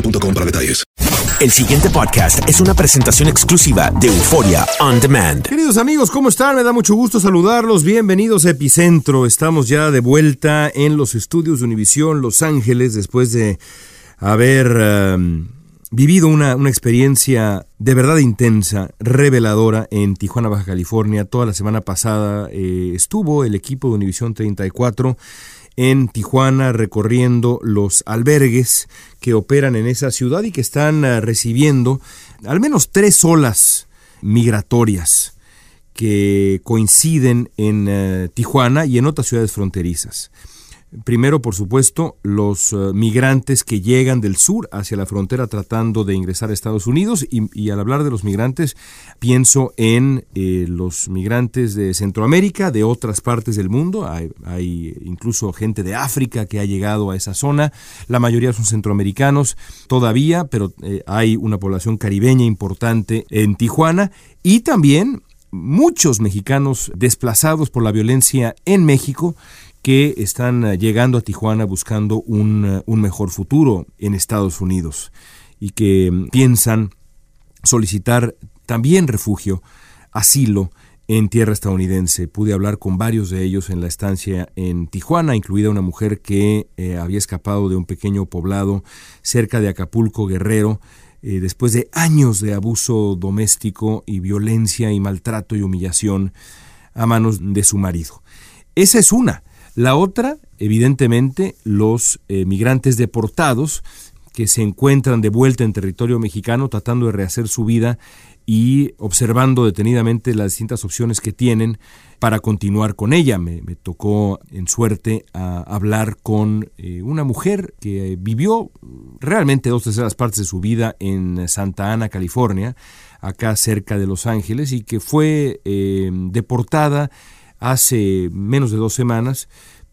boostmobile.com para detalles. El siguiente podcast es una presentación exclusiva de Euforia On Demand. Queridos amigos, ¿cómo están? Me da mucho gusto saludarlos. Bienvenidos a Epicentro. Estamos ya de vuelta en los estudios de Univisión Los Ángeles después de haber eh, vivido una, una experiencia de verdad intensa, reveladora en Tijuana, Baja California. Toda la semana pasada eh, estuvo el equipo de Univisión 34 en Tijuana recorriendo los albergues que operan en esa ciudad y que están eh, recibiendo al menos tres olas migratorias que coinciden en eh, Tijuana y en otras ciudades fronterizas. Primero, por supuesto, los uh, migrantes que llegan del sur hacia la frontera tratando de ingresar a Estados Unidos y, al hablar de los migrantes pienso en eh, los migrantes de Centroamérica, de otras partes del mundo, hay, hay, incluso gente de África que ha llegado a esa zona, la mayoría son centroamericanos todavía, pero eh, hay una población caribeña importante en Tijuana. Y también muchos mexicanos desplazados por la violencia en México que están llegando a Tijuana buscando un, un, mejor futuro en Estados Unidos y que piensan solicitar también refugio, asilo en tierra estadounidense. Pude hablar con varios de ellos en la estancia en Tijuana, incluida una mujer que eh, había escapado de un pequeño poblado cerca de Acapulco, Guerrero, eh, después de años de abuso doméstico y violencia y maltrato y humillación a manos de su marido. Esa es una. La otra, evidentemente, los eh, migrantes deportados que se encuentran de vuelta en territorio mexicano tratando de rehacer su vida y observando detenidamente las distintas opciones que tienen para continuar con ella. Me, tocó en suerte hablar con eh, una mujer que vivió realmente dos terceras partes de su vida en Santa Ana, California, acá cerca de Los Ángeles, y que fue eh, deportada hace menos de dos semanas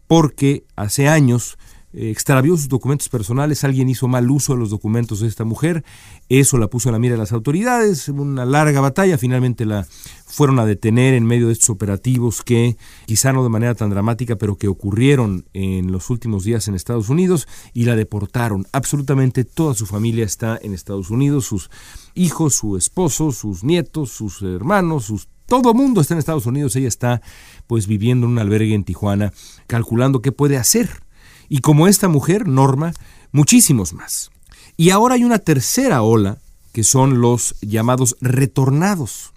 porque hace años eh, extravió sus documentos personales, alguien hizo mal uso de los documentos de esta mujer, eso la puso a la mira de las autoridades, una larga batalla, finalmente la fueron a detener en medio de estos operativos que quizá no de manera tan dramática, pero que ocurrieron en los últimos días en Estados Unidos y la deportaron. Absolutamente toda su familia está en Estados Unidos, sus hijos, su esposo, sus nietos, sus hermanos, sus todo mundo está en Estados Unidos, ella está pues viviendo en un albergue en Tijuana, calculando qué puede hacer. Y como esta mujer, Norma, muchísimos más. Y ahora hay una tercera ola, que son los llamados retornados.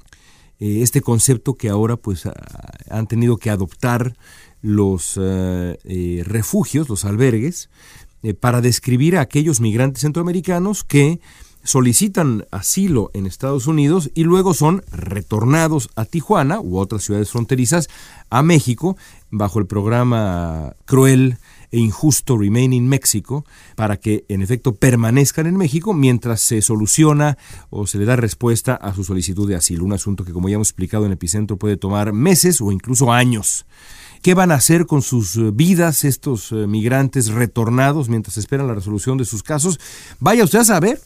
Eh, este concepto que ahora pues han tenido que adoptar los uh, eh, refugios, los albergues, eh, para describir a aquellos migrantes centroamericanos que solicitan asilo en Estados Unidos y luego son retornados a Tijuana u otras ciudades fronterizas a México bajo el programa cruel e injusto Remain in México para que en efecto permanezcan en México mientras se soluciona o se le da respuesta a su solicitud de asilo. Un asunto que, como ya hemos explicado en Epicentro, puede tomar meses o incluso años. ¿Qué van a hacer con sus eh, vidas estos eh, migrantes retornados mientras esperan la resolución de sus casos? Vaya usted a saber,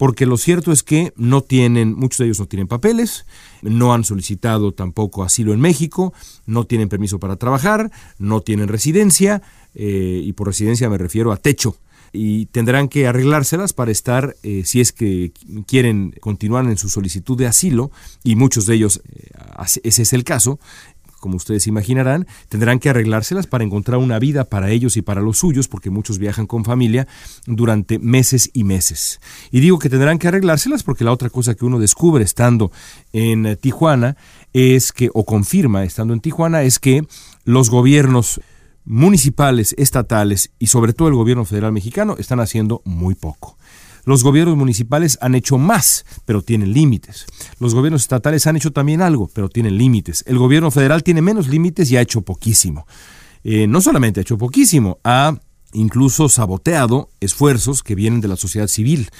porque lo cierto es que no tienen, muchos de ellos no tienen papeles, no han solicitado tampoco asilo en México, no tienen permiso para trabajar, no tienen residencia, eh, y por residencia me refiero a techo y tendrán que arreglárselas para estar, si es que quieren continuar en su solicitud de asilo, y muchos de ellos, ese es el caso, como ustedes imaginarán, tendrán que arreglárselas para encontrar una vida para ellos y para los suyos, porque muchos viajan con familia durante meses y meses. Y digo que tendrán que arreglárselas porque la otra cosa que uno descubre estando en Tijuana es que, o confirma estando en Tijuana, es que los gobiernos municipales, estatales y sobre todo el gobierno federal mexicano están haciendo muy poco. Los gobiernos municipales han hecho más, pero tienen límites. Los gobiernos estatales han hecho también algo, pero tienen límites. El gobierno federal tiene menos límites y ha hecho poquísimo. Eh, no solamente ha hecho poquísimo, ha incluso saboteado esfuerzos que vienen de la sociedad civil.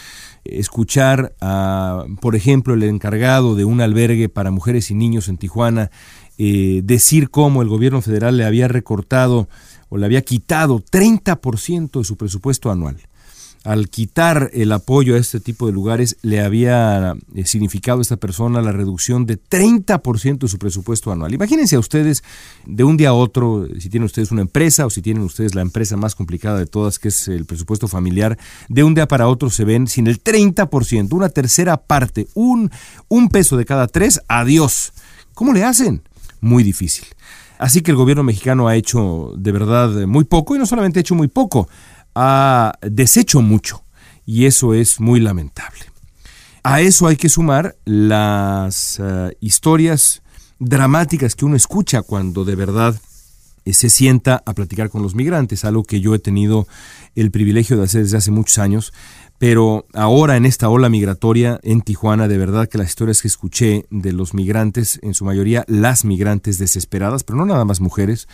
Escuchar a, por ejemplo, el encargado de un albergue para mujeres y niños en Tijuana eh, decir cómo el gobierno federal le había recortado o le había quitado 30% de su presupuesto anual al quitar el apoyo a este tipo de lugares, le había eh, significado a esta persona la reducción de 30% de su presupuesto anual. Imagínense a ustedes de un día a otro, si tienen ustedes una empresa o si tienen ustedes la empresa más complicada de todas, que es el presupuesto familiar, de un día para otro se ven sin el 30%, una tercera parte, un, un peso de cada tres, adiós. ¿Cómo le hacen? Muy difícil. Así que el gobierno mexicano ha hecho de verdad muy poco y no solamente ha hecho muy poco, ha deshecho mucho y eso es muy lamentable. A eso hay que sumar las eh, historias dramáticas que uno escucha cuando de verdad se sienta a platicar con los migrantes, algo que yo he tenido el privilegio de hacer desde hace muchos años, pero ahora en esta ola migratoria en Tijuana, de verdad que las historias que escuché de los migrantes, en su mayoría las migrantes desesperadas, pero no nada más mujeres,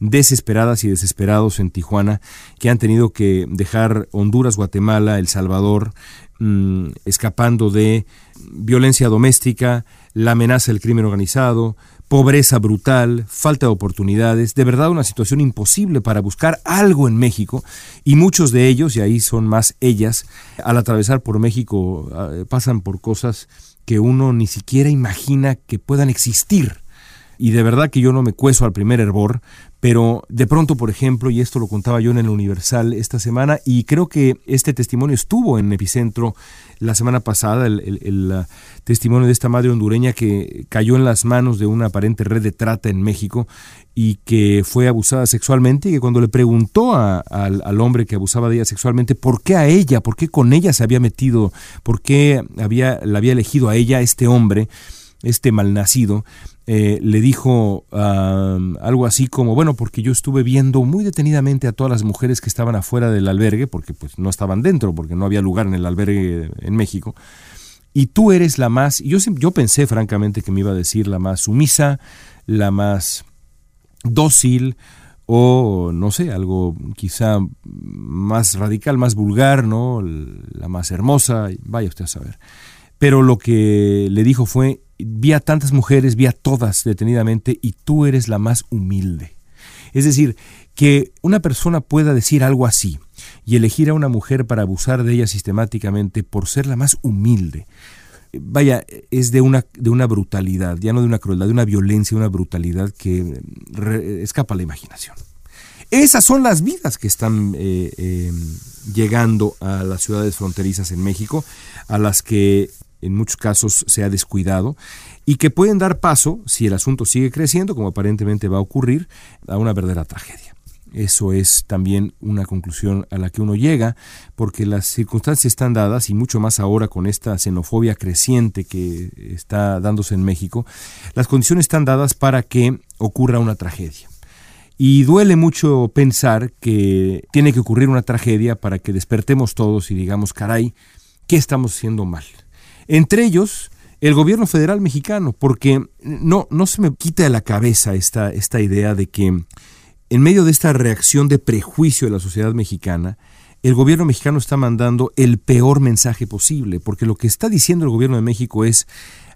desesperadas y desesperados en Tijuana, que han tenido que dejar Honduras, Guatemala, El Salvador, mm, escapando de violencia doméstica, la amenaza del crimen organizado, pobreza brutal, falta de oportunidades, de verdad una situación imposible para buscar algo en México y muchos de ellos, y ahí son más ellas, al atravesar por México ah, pasan por cosas que uno ni siquiera imagina que puedan existir. Y de verdad que yo no me cueso al primer hervor, pero de pronto, por ejemplo, y esto lo contaba yo en el Universal esta semana, y creo que este testimonio estuvo en Epicentro la semana pasada, el, testimonio de esta madre hondureña que cayó en las manos de una aparente red de trata en México y que fue abusada sexualmente, y que cuando le preguntó al, al, hombre que abusaba de ella sexualmente por qué a ella, por qué con ella se había metido, por qué había, la había elegido a ella este hombre, este malnacido, eh, le dijo algo así como, bueno, porque yo estuve viendo muy detenidamente a todas las mujeres que estaban afuera del albergue, porque pues no estaban dentro, porque no había lugar en el albergue en México, y tú eres la más, yo, yo pensé francamente que me iba a decir la más sumisa, la más dócil, o no sé, algo quizá más radical, más vulgar, ¿no? La más hermosa, vaya usted a saber. Pero lo que le dijo fue, vi a tantas mujeres, vi a todas detenidamente y tú eres la más humilde. Es decir, que una persona pueda decir algo así y elegir a una mujer para abusar de ella sistemáticamente por ser la más humilde, vaya, es de una, de una brutalidad, ya no de una crueldad, de una violencia, una brutalidad que escapa a la imaginación. Esas son las vidas que están eh, eh, llegando a las ciudades fronterizas en México, a las que en muchos casos se ha descuidado y que pueden dar paso, si el asunto sigue creciendo, como aparentemente va a ocurrir, a una verdadera tragedia. Eso es también una conclusión a la que uno llega, porque las circunstancias están dadas, y mucho más ahora con esta xenofobia creciente que está dándose en México, las condiciones están dadas para que ocurra una tragedia. Y duele mucho pensar que tiene que ocurrir una tragedia para que despertemos todos y digamos, caray, ¿qué estamos haciendo mal? Entre ellos, el gobierno federal mexicano, porque no, no se me quita de la cabeza esta, esta idea de que en medio de esta reacción de prejuicio de la sociedad mexicana, el gobierno mexicano está mandando el peor mensaje posible, porque lo que está diciendo el gobierno de México es,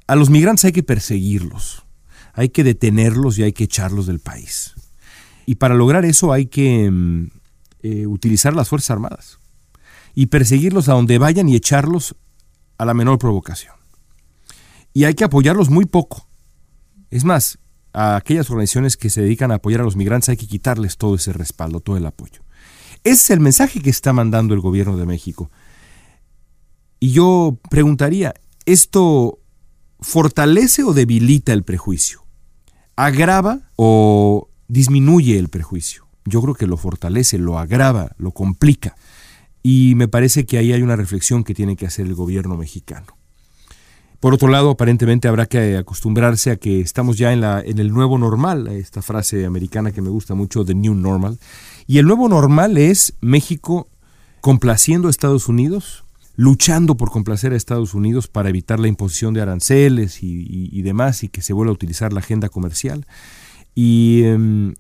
a los migrantes hay que perseguirlos, hay que detenerlos y hay que echarlos del país. Y para lograr eso hay que mm, eh, utilizar las Fuerzas Armadas y perseguirlos a donde vayan y echarlos a la menor provocación. Y hay que apoyarlos muy poco. Es más, a aquellas organizaciones que se dedican a apoyar a los migrantes hay que quitarles todo ese respaldo, todo el apoyo. Ese es el mensaje que está mandando el gobierno de México. Y yo preguntaría, ¿esto fortalece o debilita el prejuicio? ¿Agrava o disminuye el prejuicio? Yo creo que lo fortalece, lo agrava, lo complica. Y me parece que ahí hay una reflexión que tiene que hacer el gobierno mexicano. Por otro lado, aparentemente habrá que acostumbrarse a que estamos ya en, la, en el nuevo normal, esta frase americana que me gusta mucho, the new normal. Y el nuevo normal es México complaciendo a Estados Unidos, luchando por complacer a Estados Unidos para evitar la imposición de aranceles y, demás y que se vuelva a utilizar la agenda comercial. Y em,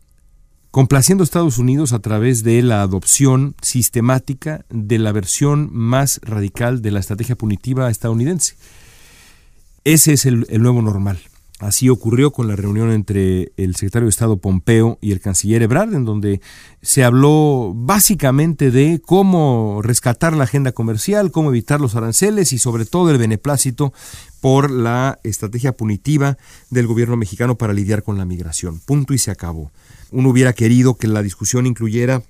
complaciendo a Estados Unidos a través de la adopción sistemática de la versión más radical de la estrategia punitiva estadounidense. Ese es el, nuevo normal. Así ocurrió con la reunión entre el secretario de Estado Pompeo y el canciller Ebrard, en donde se habló básicamente de cómo rescatar la agenda comercial, cómo evitar los aranceles y sobre todo el beneplácito por la estrategia punitiva del gobierno mexicano para lidiar con la migración. Punto y se acabó. Uno hubiera querido que la discusión incluyera,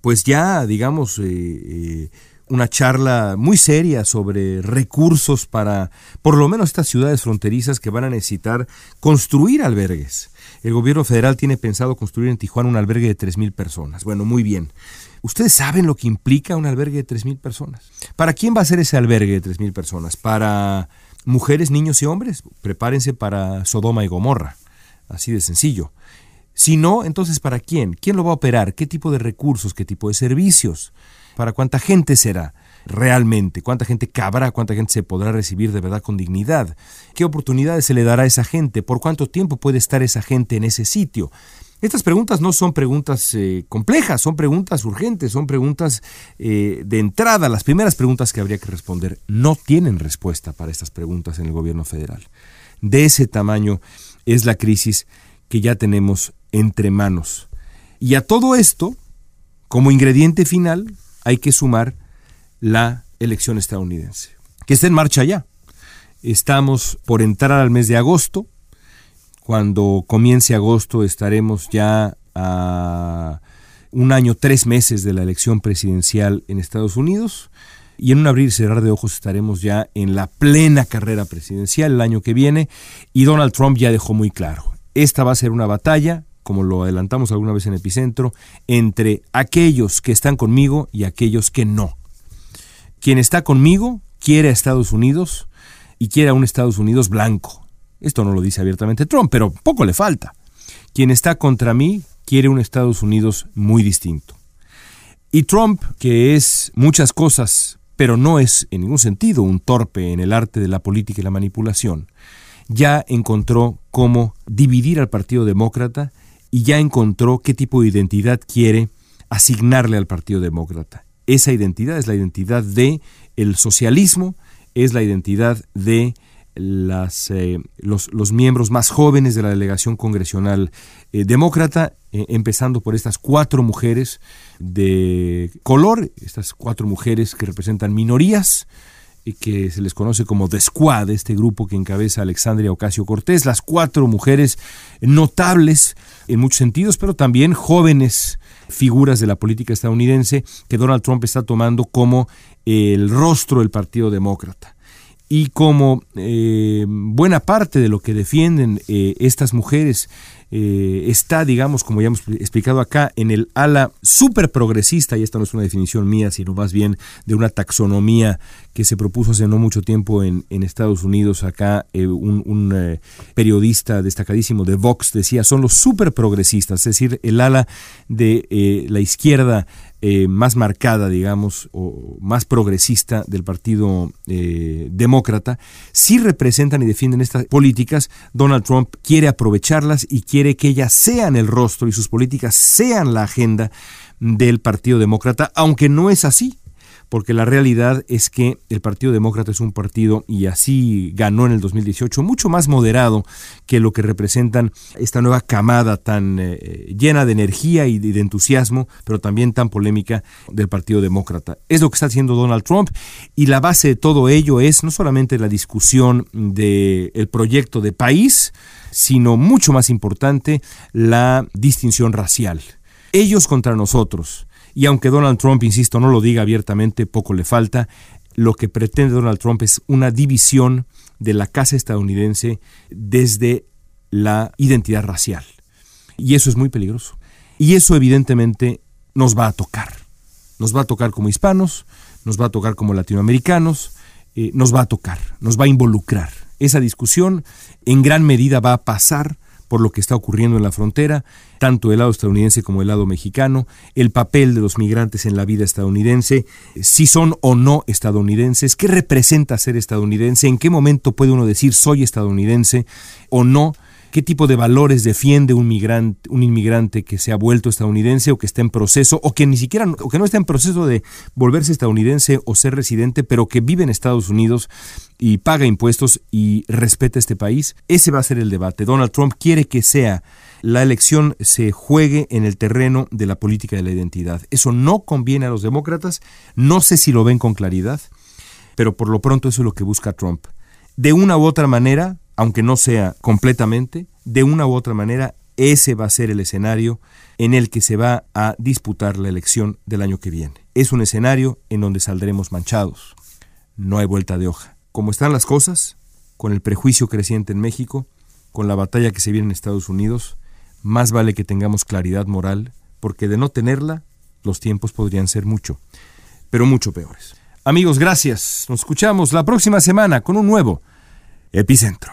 pues ya, digamos, eh, eh, una charla muy seria sobre recursos para, por lo menos, estas ciudades fronterizas que van a necesitar construir albergues. El gobierno federal tiene pensado construir en Tijuana un albergue de 3.000 personas. Bueno, muy bien. ¿Ustedes saben lo que implica un albergue de 3.000 personas? ¿Para quién va a ser ese albergue de 3.000 personas? ¿Para mujeres, niños y hombres? Prepárense para Sodoma y Gomorra. Así de sencillo. Si no, entonces ¿para quién? ¿Quién lo va a operar? ¿Qué tipo de recursos? ¿Qué tipo de servicios? para cuánta gente será realmente, cuánta gente cabrá, cuánta gente se podrá recibir de verdad con dignidad, qué oportunidades se le dará a esa gente, por cuánto tiempo puede estar esa gente en ese sitio. Estas preguntas no son preguntas eh, complejas, son preguntas urgentes, son preguntas eh, de entrada. Las primeras preguntas que habría que responder no tienen respuesta para estas preguntas en el gobierno federal. De ese tamaño es la crisis que ya tenemos entre manos. Y a todo esto, como ingrediente final, hay que sumar la elección estadounidense, que está en marcha ya. Estamos por entrar al mes de agosto. Cuando comience agosto estaremos ya a un año, tres meses de la elección presidencial en Estados Unidos. Y en un abrir y cerrar de ojos estaremos ya en la plena carrera presidencial el año que viene. Y Donald Trump ya dejó muy claro, esta va a ser una batalla como lo adelantamos alguna vez en Epicentro, entre aquellos que están conmigo y aquellos que no. Quien está conmigo quiere a Estados Unidos y quiere a un Estados Unidos blanco. Esto no lo dice abiertamente Trump, pero poco le falta. Quien está contra mí quiere un Estados Unidos muy distinto. Y Trump, que es muchas cosas, pero no es en ningún sentido un torpe en el arte de la política y la manipulación, ya encontró cómo dividir al Partido Demócrata y ya encontró qué tipo de identidad quiere asignarle al Partido Demócrata. Esa identidad es la identidad de el socialismo, es la identidad de las, eh, los, miembros más jóvenes de la delegación congresional eh, demócrata, eh, empezando por estas cuatro mujeres de color, estas cuatro mujeres que representan minorías, que se les conoce como The Squad, este grupo que encabeza Alexandria Ocasio Cortés, las cuatro mujeres notables en muchos sentidos, pero también jóvenes figuras de la política estadounidense que Donald Trump está tomando como el rostro del Partido Demócrata. Y como eh, buena parte de lo que defienden eh, estas mujeres eh, está, digamos, como ya hemos explicado acá, en el ala súper progresista, y esta no es una definición mía, sino más bien de una taxonomía que se propuso hace no mucho tiempo en, Estados Unidos. Acá eh, un, eh, periodista destacadísimo de Vox decía, son los súper progresistas, es decir, el ala de la izquierda más marcada, digamos, o más progresista del Partido Demócrata, si representan y defienden estas políticas. Donald Trump quiere aprovecharlas y quiere quiere que ellas sean el rostro y sus políticas sean la agenda del Partido Demócrata, aunque no es así porque la realidad es que el Partido Demócrata es un partido, y así ganó en el 2018, mucho más moderado que lo que representan esta nueva camada tan eh, llena de energía y de entusiasmo, pero también tan polémica del Partido Demócrata. Es lo que está haciendo Donald Trump, y la base de todo ello es no solamente la discusión del proyecto de país, sino mucho más importante, la distinción racial. Ellos contra nosotros y aunque Donald Trump, insisto, no lo diga abiertamente, poco le falta, lo que pretende Donald Trump es una división de la casa estadounidense desde la identidad racial. Y eso es muy peligroso. Y eso evidentemente nos va a tocar. Nos va a tocar como hispanos, nos va a tocar como latinoamericanos, eh, nos va a tocar, nos va a involucrar. Esa discusión en gran medida va a pasar por lo que está ocurriendo en la frontera, tanto el lado estadounidense como el lado mexicano, el papel de los migrantes en la vida estadounidense, si son o no estadounidenses, qué representa ser estadounidense, en qué momento puede uno decir soy estadounidense o no, qué tipo de valores defiende un migrante, un inmigrante que se ha vuelto estadounidense o que está en proceso o que ni siquiera o que no está en proceso de volverse estadounidense o ser residente, pero que vive en Estados Unidos y paga impuestos y respeta este país. Ese va a ser el debate. Donald Trump quiere que sea la elección se juegue en el terreno de la política de la identidad. Eso no conviene a los demócratas, no sé si lo ven con claridad, pero por lo pronto eso es lo que busca Trump. De una u otra manera, aunque no sea completamente, de una u otra manera, ese va a ser el escenario en el que se va a disputar la elección del año que viene. Es un escenario en donde saldremos manchados. No hay vuelta de hoja. Como están las cosas, con el prejuicio creciente en México, con la batalla que se viene en Estados Unidos, más vale que tengamos claridad moral, porque de no tenerla, los tiempos podrían ser mucho, pero mucho peores. Amigos, gracias. Nos escuchamos la próxima semana con un nuevo Epicentro.